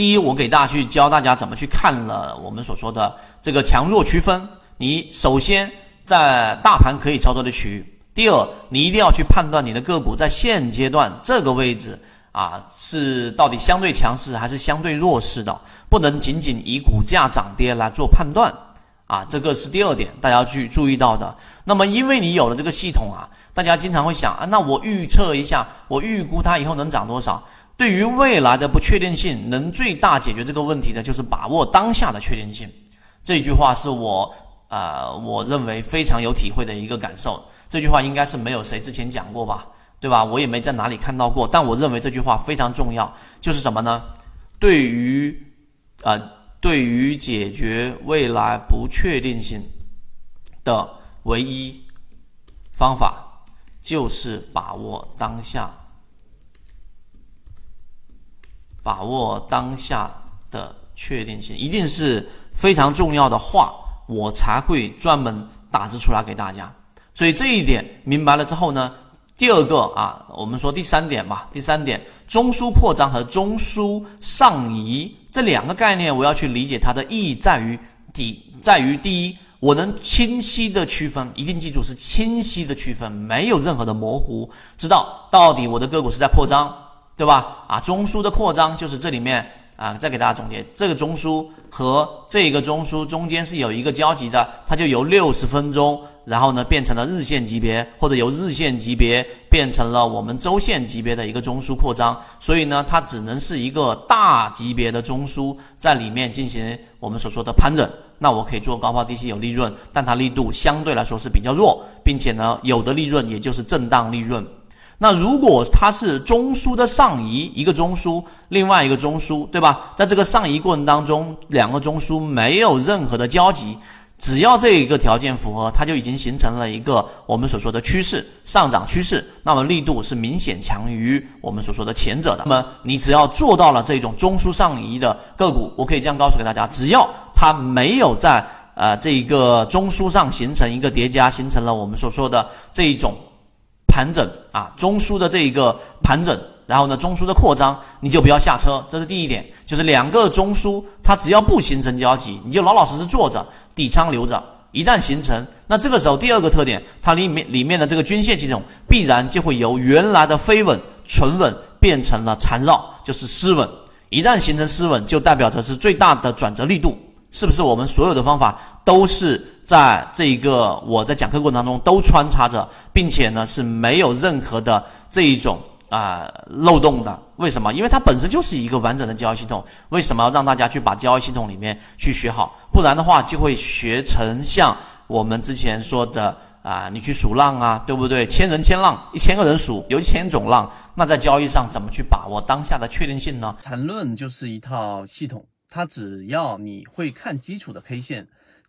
第一，我给大家去教大家怎么去看了我们所说的这个强弱区分。你首先在大盘可以操作的区域，第二，你一定要去判断你的个股在现阶段这个位置啊是到底相对强势还是相对弱势的，不能仅仅以股价涨跌来做判断啊，这个是第二点大家要去注意到的。那么，因为你有了这个系统啊，大家经常会想啊，那我预测一下，我预估它以后能涨多少？对于未来的不确定性，能最大解决这个问题的，就是把握当下的确定性。这句话是我呃，我认为非常有体会的一个感受。这句话应该是没有谁之前讲过吧，对吧？我也没在哪里看到过。但我认为这句话非常重要，就是什么呢？对于呃，对于解决未来不确定性的唯一方法，就是把握当下。把握当下的确定性，一定是非常重要的话，我才会专门打字出来给大家。所以这一点明白了之后呢，第二个啊，我们说第三点吧。第三点，中枢扩张和中枢上移这两个概念，我要去理解它的意义在于第，在于第一，我能清晰的区分，一定记住是清晰的区分，没有任何的模糊，知道到底我的个股是在扩张。对吧？啊，中枢的扩张就是这里面啊，再给大家总结，这个中枢和这个中枢中间是有一个交集的，它就由六十分钟，然后呢变成了日线级别，或者由日线级别变成了我们周线级别的一个中枢扩张，所以呢，它只能是一个大级别的中枢在里面进行我们所说的盘整，那我可以做高抛低吸有利润，但它力度相对来说是比较弱，并且呢，有的利润也就是震荡利润。那如果它是中枢的上移，一个中枢，另外一个中枢，对吧？在这个上移过程当中，两个中枢没有任何的交集，只要这一个条件符合，它就已经形成了一个我们所说的趋势上涨趋势，那么力度是明显强于我们所说的前者的。那么你只要做到了这种中枢上移的个股，我可以这样告诉给大家：只要它没有在呃这一个中枢上形成一个叠加，形成了我们所说的这一种。盘整啊，中枢的这一个盘整，然后呢，中枢的扩张，你就不要下车，这是第一点。就是两个中枢，它只要不形成交集，你就老老实实坐着，底仓留着。一旦形成，那这个时候第二个特点，它里面里面的这个均线系统必然就会由原来的飞稳、纯稳变成了缠绕，就是失稳。一旦形成失稳，就代表着是最大的转折力度，是不是？我们所有的方法都是。在这一个我在讲课过程当中都穿插着，并且呢是没有任何的这一种啊漏洞的。为什么？因为它本身就是一个完整的交易系统。为什么要让大家去把交易系统里面去学好？不然的话就会学成像我们之前说的啊，你去数浪啊，对不对？千人千浪，一千个人数有一千种浪。那在交易上怎么去把握当下的确定性呢？缠论就是一套系统，它只要你会看基础的 K 线。